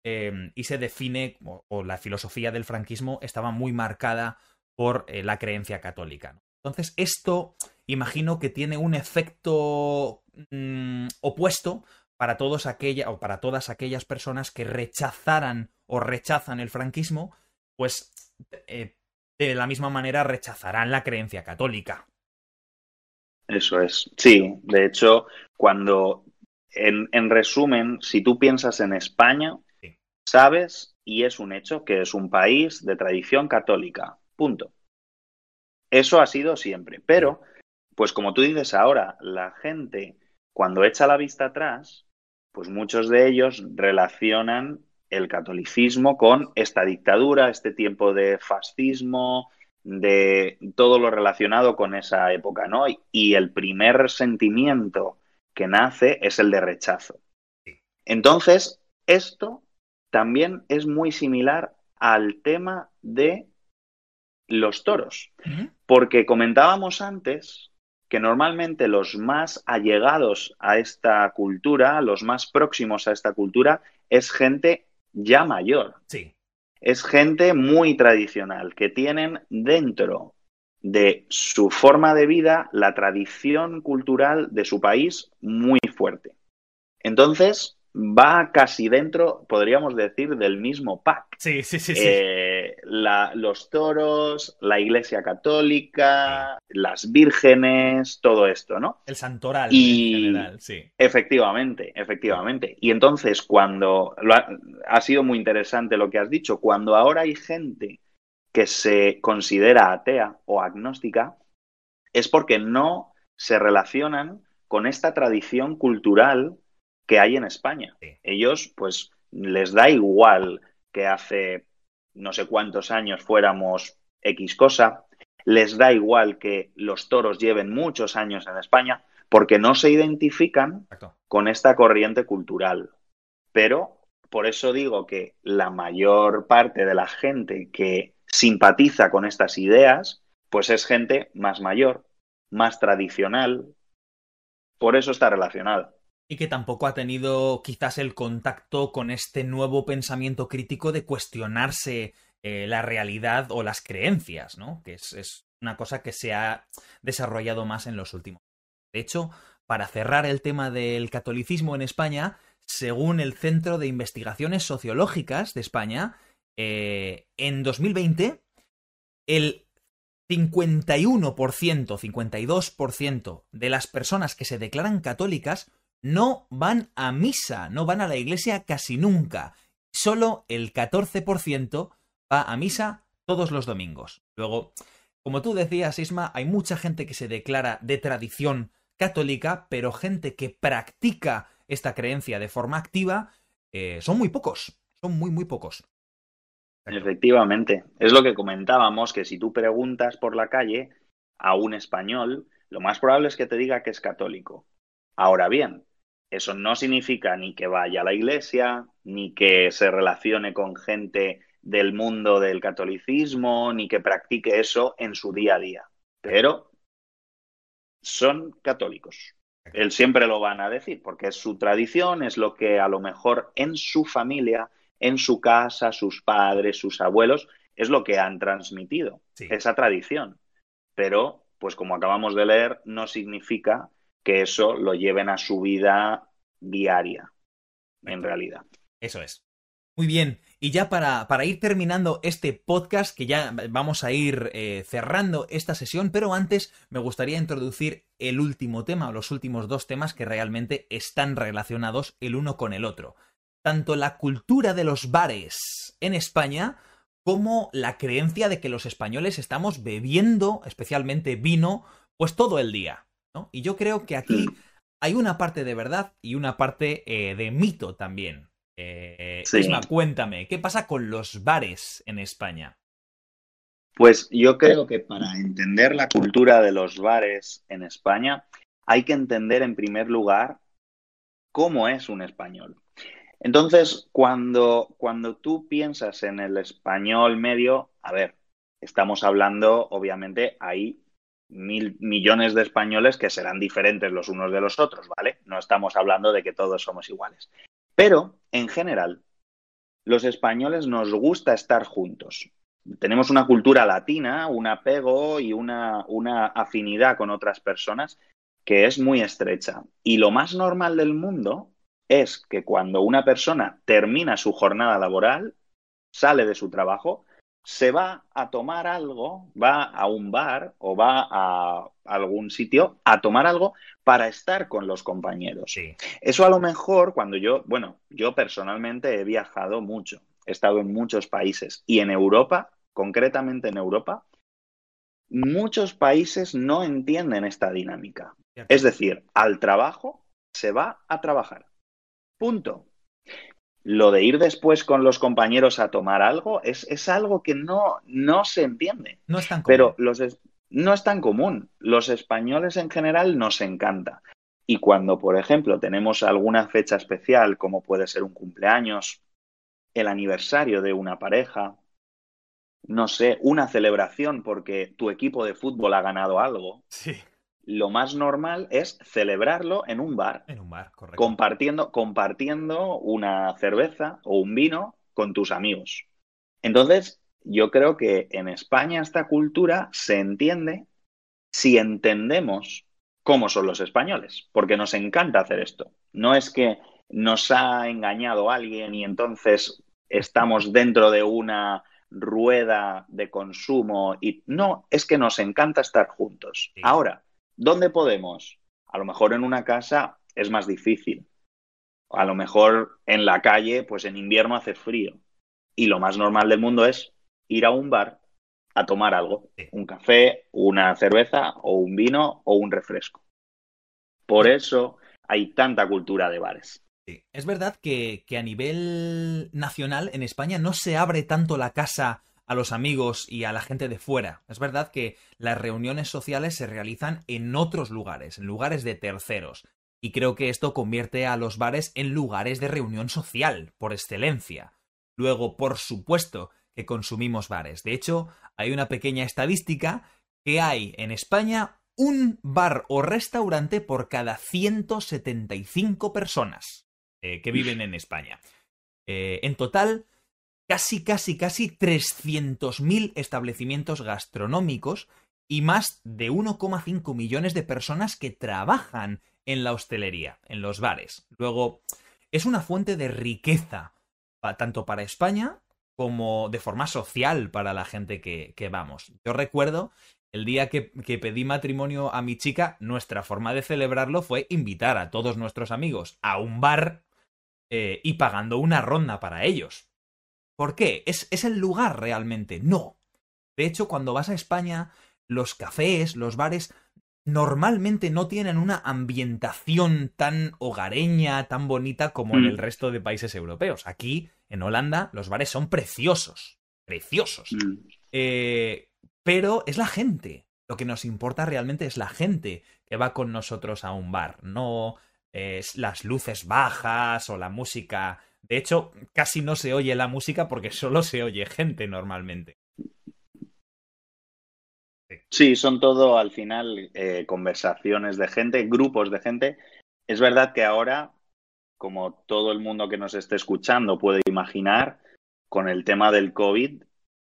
y se define, o, la filosofía del franquismo estaba muy marcada por la creencia católica. Entonces, esto imagino que tiene un efecto mm, opuesto para, todos aquella, o para todas aquellas personas que rechazaran o rechazan el franquismo, pues eh, de la misma manera rechazarán la creencia católica. Eso es. Sí, de hecho, cuando, en, en resumen, si tú piensas en España, sabes, y es un hecho, que es un país de tradición católica. Punto. Eso ha sido siempre. Pero, pues como tú dices ahora, la gente cuando echa la vista atrás, pues muchos de ellos relacionan el catolicismo con esta dictadura, este tiempo de fascismo, de todo lo relacionado con esa época, ¿no? Y el primer sentimiento que nace es el de rechazo. Entonces, esto también es muy similar al tema de los toros. Porque comentábamos antes que normalmente los más allegados a esta cultura, los más próximos a esta cultura, es gente ya mayor. Sí. Es gente muy tradicional, que tienen dentro de su forma de vida la tradición cultural de su país muy fuerte. Entonces, va casi dentro, podríamos decir, del mismo pack. Sí, sí, sí. Eh, los toros, la iglesia católica, las vírgenes, todo esto, ¿no? El santoral y, en general, sí. Efectivamente, efectivamente. Y entonces, cuando. ha sido muy interesante lo que has dicho. Cuando ahora hay gente que se considera atea o agnóstica, es porque no se relacionan con esta tradición cultural que hay en España. Ellos, pues, les da igual que hace no sé cuántos años fuéramos X cosa, les da igual que los toros lleven muchos años en España, porque no se identifican con esta corriente cultural. Pero por eso digo que la mayor parte de la gente que simpatiza con estas ideas, pues es gente más mayor, más tradicional. Por eso está relacionada. Y que tampoco ha tenido quizás el contacto con este nuevo pensamiento crítico de cuestionarse eh, la realidad o las creencias, ¿no? Que es, es, una cosa que se ha desarrollado más en los últimos. De hecho, para cerrar el tema del catolicismo en España, según el Centro de Investigaciones Sociológicas de España, eh, en 2020 el 51%, 52% de las personas que se declaran católicas no van a misa, no van a la iglesia casi nunca. Solo el 14% va a misa todos los domingos. Luego, como tú decías, Isma, hay mucha gente que se declara de tradición católica, pero gente que practica esta creencia de forma activa eh, son muy pocos, son muy, muy pocos. Efectivamente, es lo que comentábamos, que si tú preguntas por la calle a un español, lo más probable es que te diga que es católico. Ahora bien, eso no significa ni que vaya a la iglesia, ni que se relacione con gente del mundo del catolicismo, ni que practique eso en su día a día. Pero son católicos. Él siempre lo van a decir, porque es su tradición, es lo que a lo mejor en su familia en su casa, sus padres, sus abuelos, es lo que han transmitido, esa tradición. Pero, pues como acabamos de leer, no significa que eso lo lleven a su vida diaria, en realidad. Eso es. Muy bien, y ya para, para, ir terminando este podcast, que ya vamos a ir eh, cerrando esta sesión, pero antes me gustaría introducir el último tema, o los últimos dos temas que realmente están relacionados el uno con el otro tanto la cultura de los bares en España como la creencia de que los españoles estamos bebiendo, especialmente vino, pues todo el día. ¿No? Y yo creo que aquí hay una parte de verdad y una parte eh, de mito también. Eh, Isma, cuéntame, ¿qué pasa con los bares en España? Pues yo creo que para entender la cultura de los bares en España hay que entender en primer lugar cómo es un español. Entonces, cuando, cuando tú piensas en el español medio, a ver, estamos hablando, obviamente, hay mil millones de españoles que serán diferentes los unos de los otros, ¿vale? No estamos hablando de que todos somos iguales. Pero, en general, los españoles nos gusta estar juntos. Tenemos una cultura latina, un apego y una, una afinidad con otras personas que es muy estrecha. Y lo más normal del mundo es que cuando una persona termina su jornada laboral, sale de su trabajo, se va a tomar algo, va a un bar o va a algún sitio a tomar algo para estar con los compañeros. Eso a lo mejor cuando yo, bueno, yo personalmente he viajado mucho, he estado en muchos países y en Europa, concretamente en Europa, muchos países no entienden esta dinámica. Es decir, al trabajo se va a trabajar. Punto. Lo de ir después con los compañeros a tomar algo es, es algo que no, no se entiende. No es tan común. Pero los no es tan común. Los españoles en general nos encanta. Y cuando, por ejemplo, tenemos alguna fecha especial, como puede ser un cumpleaños, el aniversario de una pareja, no sé, una celebración porque tu equipo de fútbol ha ganado algo. Sí lo más normal es celebrarlo en un bar. En un bar, correcto. Compartiendo, compartiendo una cerveza o un vino con tus amigos. Entonces, yo creo que en España esta cultura se entiende si entendemos cómo son los españoles, porque nos encanta hacer esto. No es que nos ha engañado alguien y entonces estamos dentro de una rueda de consumo y no, es que nos encanta estar juntos. Ahora, ¿Dónde podemos? A lo mejor en una casa es más difícil. A lo mejor en la calle, pues en invierno hace frío. Y lo más normal del mundo es ir a un bar, a tomar algo, un café, una cerveza o un vino o un refresco. Por eso hay tanta cultura de bares. Es verdad que, que, a nivel nacional en España no se abre tanto la casa a los amigos y a la gente de fuera. Es verdad que las reuniones sociales se realizan en otros lugares, en lugares de terceros. Y creo que esto convierte a los bares en lugares de reunión social, por excelencia. Luego, por supuesto, que consumimos bares. De hecho, hay una pequeña estadística que hay en España un bar o restaurante por cada 175 personas eh, que viven en España. Eh, en total, casi, casi, casi 300.000 establecimientos gastronómicos y más de 1,5 millones de personas que trabajan en la hostelería, en los bares. Luego, es una fuente de riqueza, tanto para España como de forma social para la gente que, vamos. Yo recuerdo el día que, pedí matrimonio a mi chica, nuestra forma de celebrarlo fue invitar a todos nuestros amigos a un bar eh, y pagando una ronda para ellos. ¿Por qué? ¿Es, ¿Es el lugar realmente? No. De hecho, cuando vas a España, los cafés, los bares, normalmente no tienen una ambientación tan hogareña, tan bonita como en el mm. resto de países europeos. Aquí, en Holanda, los bares son preciosos. Preciosos. Mm. Eh, pero es la gente. Lo que nos importa realmente es la gente que va con nosotros a un bar, no es las luces bajas o la música. De hecho, casi no se oye la música porque solo se oye gente normalmente. Sí, son todo al final eh, conversaciones de gente, grupos de gente. Es verdad que ahora, como todo el mundo que nos esté escuchando puede imaginar, con el tema del COVID,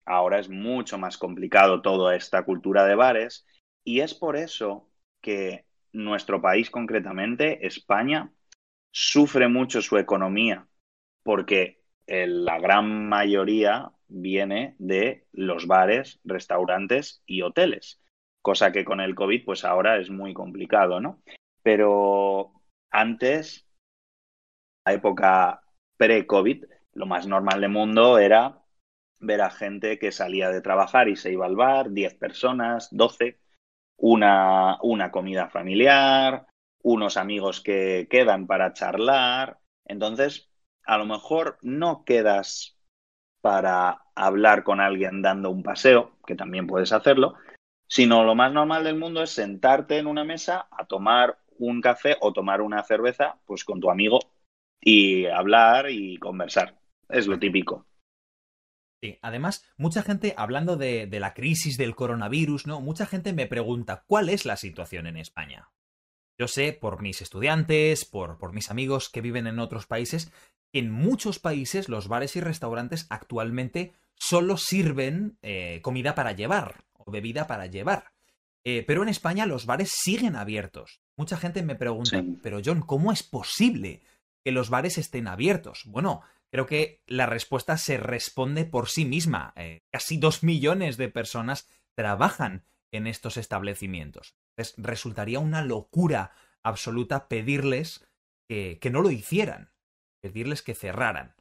ahora es mucho más complicado toda esta cultura de bares y es por eso que nuestro país concretamente, España, sufre mucho su economía porque la gran mayoría viene de los bares, restaurantes y hoteles, cosa que con el COVID pues ahora es muy complicado, ¿no? Pero antes, la época pre-COVID, lo más normal del mundo era ver a gente que salía de trabajar y se iba al bar, 10 personas, 12, una, una comida familiar, unos amigos que quedan para charlar. Entonces, a lo mejor no quedas para hablar con alguien dando un paseo, que también puedes hacerlo, sino lo más normal del mundo es sentarte en una mesa a tomar un café o tomar una cerveza pues con tu amigo y hablar y conversar. Es lo típico. Sí, además, mucha gente, hablando de, la crisis del coronavirus, ¿no? Mucha gente me pregunta cuál es la situación en España. Yo sé, por mis estudiantes, por mis amigos que viven en otros países, en muchos países los bares y restaurantes actualmente solo sirven eh, comida para llevar o bebida para llevar. Eh, pero en España los bares siguen abiertos. Mucha gente me pregunta, pero John, ¿cómo es posible que los bares estén abiertos? Bueno, creo que la respuesta se responde por sí misma. Eh, casi dos millones de personas trabajan en estos establecimientos. Entonces, resultaría una locura absoluta pedirles que no lo hicieran pedirles que cerraran.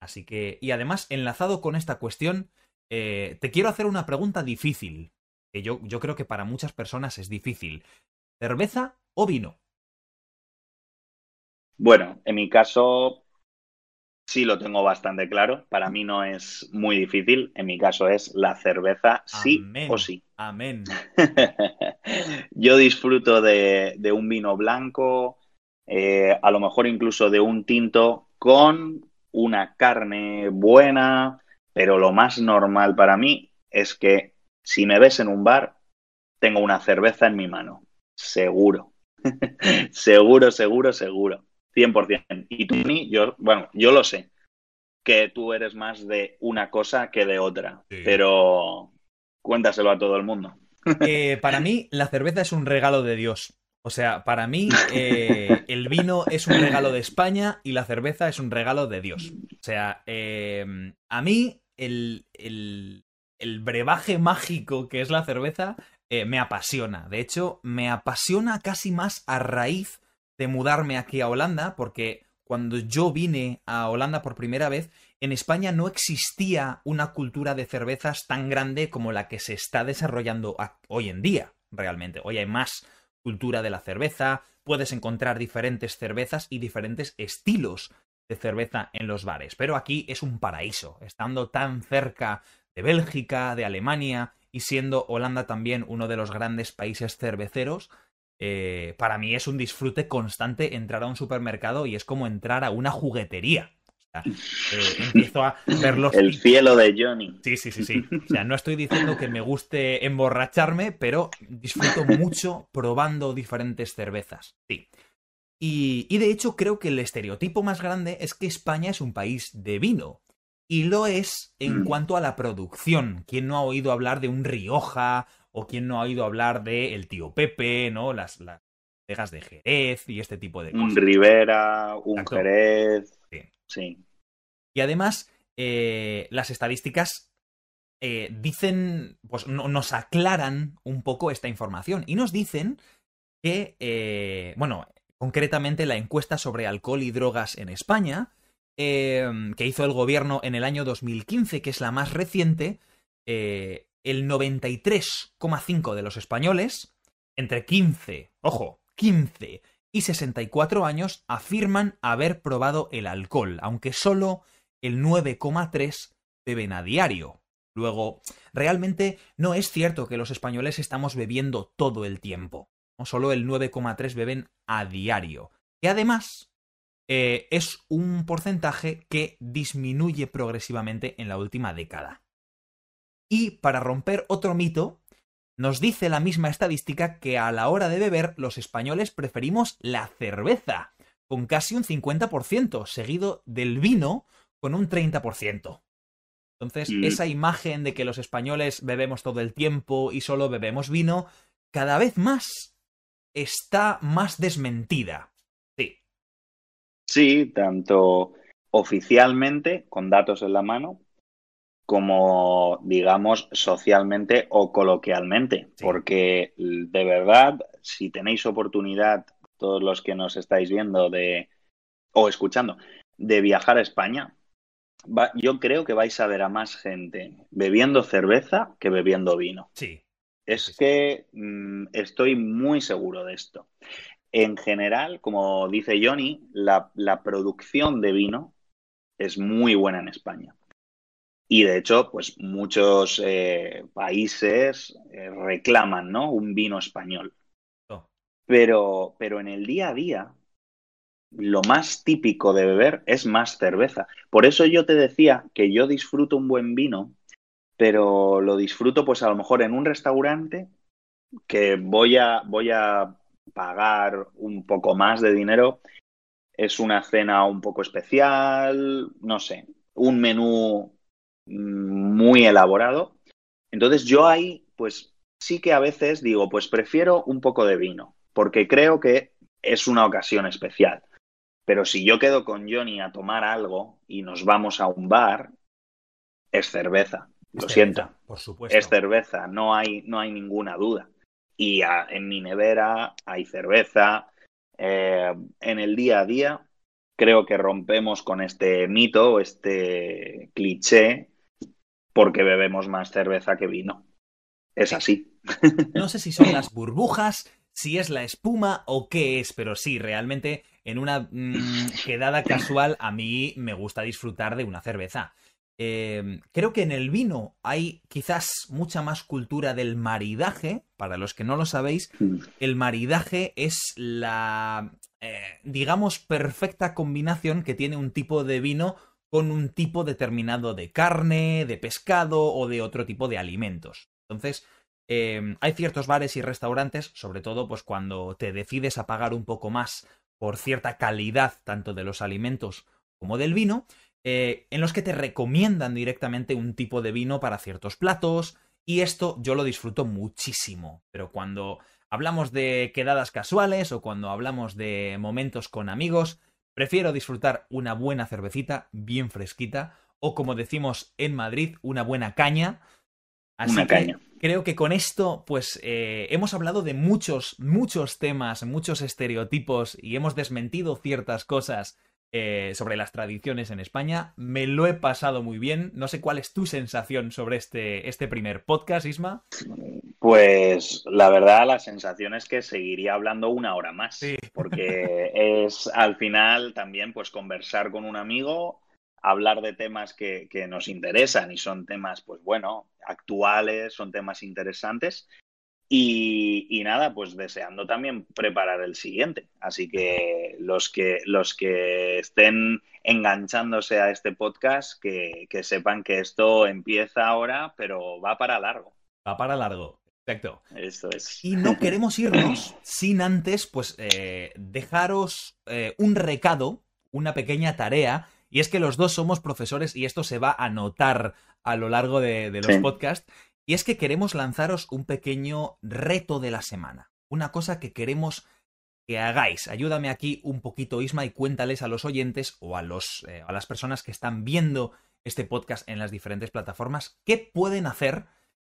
Así que, y además, enlazado con esta cuestión, eh, te quiero hacer una pregunta difícil, que yo, yo creo que para muchas personas es difícil. ¿Cerveza o vino? Bueno, en mi caso sí lo tengo bastante claro. Para mí no es muy difícil. En mi caso es la cerveza sí o sí. Amén. Yo disfruto de, de, un vino blanco, eh, a lo mejor incluso de un tinto con una carne buena, pero lo más normal para mí es que si me ves en un bar, tengo una cerveza en mi mano. Seguro. seguro, seguro, seguro. 100%. Y tú, yo, bueno, yo lo sé, que tú eres más de una cosa que de otra, pero cuéntaselo a todo el mundo. Eh, para mí, la cerveza es un regalo de Dios. O sea, para mí eh, el vino es un regalo de España y la cerveza es un regalo de Dios. O sea, eh, a mí el, el, el, brebaje mágico que es la cerveza eh, me apasiona. De hecho, me apasiona casi más a raíz de mudarme aquí a Holanda porque cuando yo vine a Holanda por primera vez, en España no existía una cultura de cervezas tan grande como la que se está desarrollando hoy en día, realmente. Hoy hay más cultura de la cerveza, puedes encontrar diferentes cervezas y diferentes estilos de cerveza en los bares. Pero aquí es un paraíso, estando tan cerca de Bélgica, de Alemania y siendo Holanda también uno de los grandes países cerveceros, eh, para mí es un disfrute constante entrar a un supermercado y es como entrar a una juguetería. Eh, empiezo a ver los... El cielo de Johnny. Sí, sí, sí, sí. O sea, no estoy diciendo que me guste emborracharme, pero disfruto mucho probando diferentes cervezas. Sí. Y, y, de hecho creo que el estereotipo más grande es que España es un país de vino. Y lo es en mm. cuanto a la producción. ¿Quién no ha oído hablar de un Rioja o quién no ha oído hablar de el tío Pepe, ¿no? Las, las de Jerez y este tipo de cosas. Un Rivera, un Jerez. Sí. Y además, eh, las estadísticas eh, dicen, pues nos aclaran un poco esta información y nos dicen que, eh, bueno, concretamente la encuesta sobre alcohol y drogas en España, que hizo el gobierno en el año 2015, que es la más reciente, el 93,5 de los españoles, entre 15, ojo, 15 y 64 años, afirman haber probado el alcohol, aunque solo el 9,3 beben a diario. Luego, realmente no es cierto que los españoles estamos bebiendo todo el tiempo. ¿no? Solo el 9,3 beben a diario. Y además, eh, es un porcentaje que disminuye progresivamente en la última década. Y para romper otro mito, nos dice la misma estadística que a la hora de beber los españoles preferimos la cerveza, con casi un 50%, seguido del vino con un 30%. Entonces, mm. esa imagen de que los españoles bebemos todo el tiempo y solo bebemos vino, cada vez más está más desmentida. Sí. Sí, tanto oficialmente, con datos en la mano, como, digamos, socialmente o coloquialmente. Porque de verdad, si tenéis oportunidad, todos los que nos estáis viendo de o escuchando, de viajar a España, yo creo que vais a ver a más gente bebiendo cerveza que bebiendo vino. Sí. Es que mm, estoy muy seguro de esto. En general, como dice Johnny, la, la producción de vino es muy buena en España. Y de hecho, pues muchos eh, países eh, reclaman, ¿no? Un vino español. Oh. Pero, pero en el día a día, lo más típico de beber es más cerveza. Por eso yo te decía que yo disfruto un buen vino, pero lo disfruto, pues a lo mejor en un restaurante que voy a, voy a pagar un poco más de dinero. Es una cena un poco especial, no sé, un menú muy elaborado. Entonces yo ahí, pues sí que a veces digo, pues prefiero un poco de vino, porque creo que es una ocasión especial. Pero si yo quedo con Johnny a tomar algo y nos vamos a un bar, es cerveza. Lo siento. Por supuesto. Es cerveza, no hay, no hay ninguna duda. Y en mi nevera hay cerveza. Eh, en el día a día creo que rompemos con este mito, este cliché porque bebemos más cerveza que vino. Es así. No sé si son las burbujas, si es la espuma o qué es, pero sí, realmente en una mm, quedada casual a mí me gusta disfrutar de una cerveza. Em, creo que en el vino hay quizás mucha más cultura del maridaje. Para los que no lo sabéis, mm. el maridaje es la, eh, digamos, perfecta combinación que tiene un tipo de vino con un tipo determinado de carne, de pescado o de otro tipo de alimentos. Entonces, em, hay ciertos bares y restaurantes, sobre todo pues cuando te decides a pagar un poco más por cierta calidad tanto de los alimentos como del vino, eh, en los que te recomiendan directamente un tipo de vino para ciertos platos, y esto yo lo disfruto muchísimo, pero cuando hablamos de quedadas casuales o cuando hablamos de momentos con amigos, Prefiero disfrutar una buena cervecita bien fresquita o como decimos en Madrid, una buena caña. Así una caña. Creo que con esto, pues eh, hemos hablado de muchos, muchos temas, muchos estereotipos y hemos desmentido ciertas cosas eh, sobre las tradiciones en España. Me lo he pasado muy bien. No sé cuál es tu sensación sobre este, este primer podcast, Isma. Pues la verdad, la sensación es que seguiría hablando una hora más. Porque es al final también pues conversar con un amigo, hablar de temas que, que nos interesan y son temas, pues bueno, actuales, son temas interesantes y, nada, pues deseando también preparar el siguiente. Así que los que, los que estén enganchándose a este podcast, que, sepan que esto empieza ahora, pero va para largo. Va para largo. Perfecto. Eso es. Y no queremos irnos sin antes, pues, eh, dejaros eh, un recado, una pequeña tarea, y es que los dos somos profesores y esto se va a notar a lo largo de, los podcasts. Y es que queremos lanzaros un pequeño reto de la semana. Una cosa que queremos que hagáis. Ayúdame aquí un poquito, Isma, y cuéntales a los oyentes o a, los, eh, a las personas que están viendo este podcast en las diferentes plataformas qué pueden hacer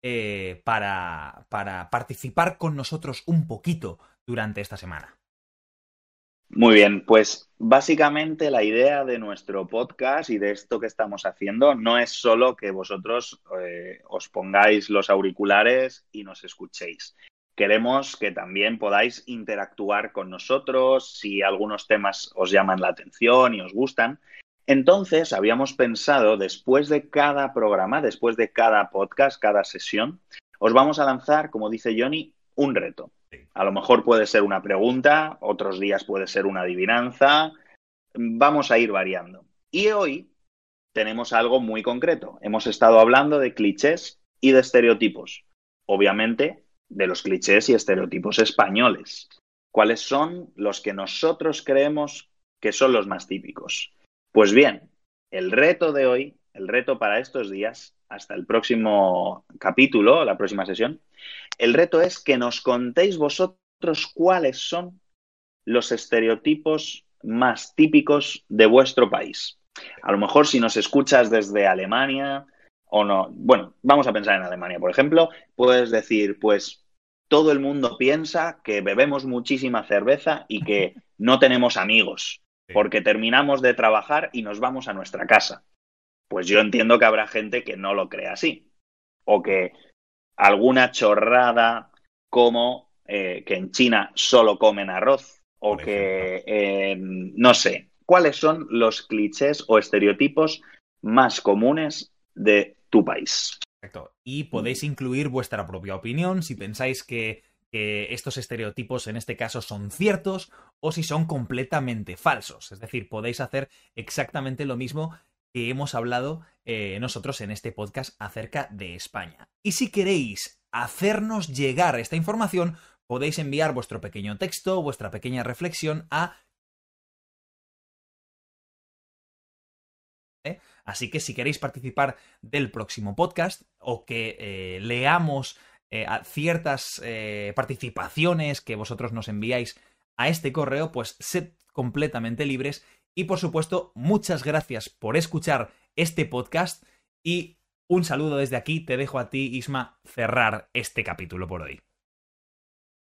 eh, para, para participar con nosotros un poquito durante esta semana. Muy bien, pues básicamente la idea de nuestro podcast y de esto que estamos haciendo no es solo que vosotros eh, os pongáis los auriculares y nos escuchéis. Queremos que también podáis interactuar con nosotros si algunos temas os llaman la atención y os gustan. Entonces, habíamos pensado, después de cada programa, después de cada podcast, cada sesión, os vamos a lanzar, como dice Johnny, un reto. A lo mejor puede ser una pregunta, otros días puede ser una adivinanza. Vamos a ir variando. Y hoy tenemos algo muy concreto. Hemos estado hablando de clichés y de estereotipos. Obviamente, de los clichés y estereotipos españoles. ¿Cuáles son los que nosotros creemos que son los más típicos? Pues bien, el reto de hoy, el reto para estos días, hasta el próximo capítulo, la próxima sesión, el reto es que nos contéis vosotros cuáles son los estereotipos más típicos de vuestro país. A lo mejor si nos escuchas desde Alemania o no, bueno, vamos a pensar en Alemania, por ejemplo, puedes decir, pues todo el mundo piensa que bebemos muchísima cerveza y que no tenemos amigos, porque terminamos de trabajar y nos vamos a nuestra casa. Pues yo entiendo que habrá gente que no lo cree así, o que alguna chorrada como eh, que en China solo comen arroz o que, no sé, ¿cuáles son los clichés o estereotipos más comunes de tu país? Perfecto. Y podéis incluir vuestra propia opinión si pensáis que, estos estereotipos en este caso son ciertos o si son completamente falsos. Es decir, podéis hacer exactamente lo mismo que hemos hablado eh, nosotros en este podcast acerca de España. Y si queréis hacernos llegar esta información, podéis enviar vuestro pequeño texto, vuestra pequeña reflexión a... ¿Eh? Así que si queréis participar del próximo podcast o que eh, leamos ciertas participaciones que vosotros nos enviáis a este correo, pues sed completamente libres y por supuesto, muchas gracias por escuchar este podcast y un saludo desde aquí. Te dejo a ti, Isma, cerrar este capítulo por hoy.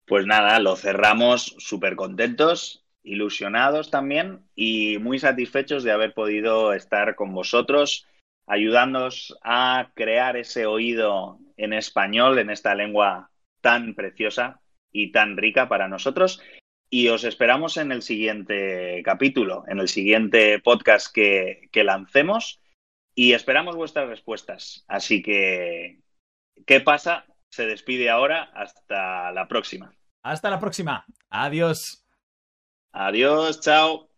Pues nada, lo cerramos súper contentos, ilusionados también y muy satisfechos de haber podido estar con vosotros, ayudándoos a crear ese oído en español, en esta lengua tan preciosa y tan rica para nosotros y os esperamos en el siguiente capítulo, en el siguiente podcast que, que lancemos y esperamos vuestras respuestas. Así que, ¿qué pasa? Se despide ahora. Hasta la próxima. Hasta la próxima. Adiós. Adiós, chao.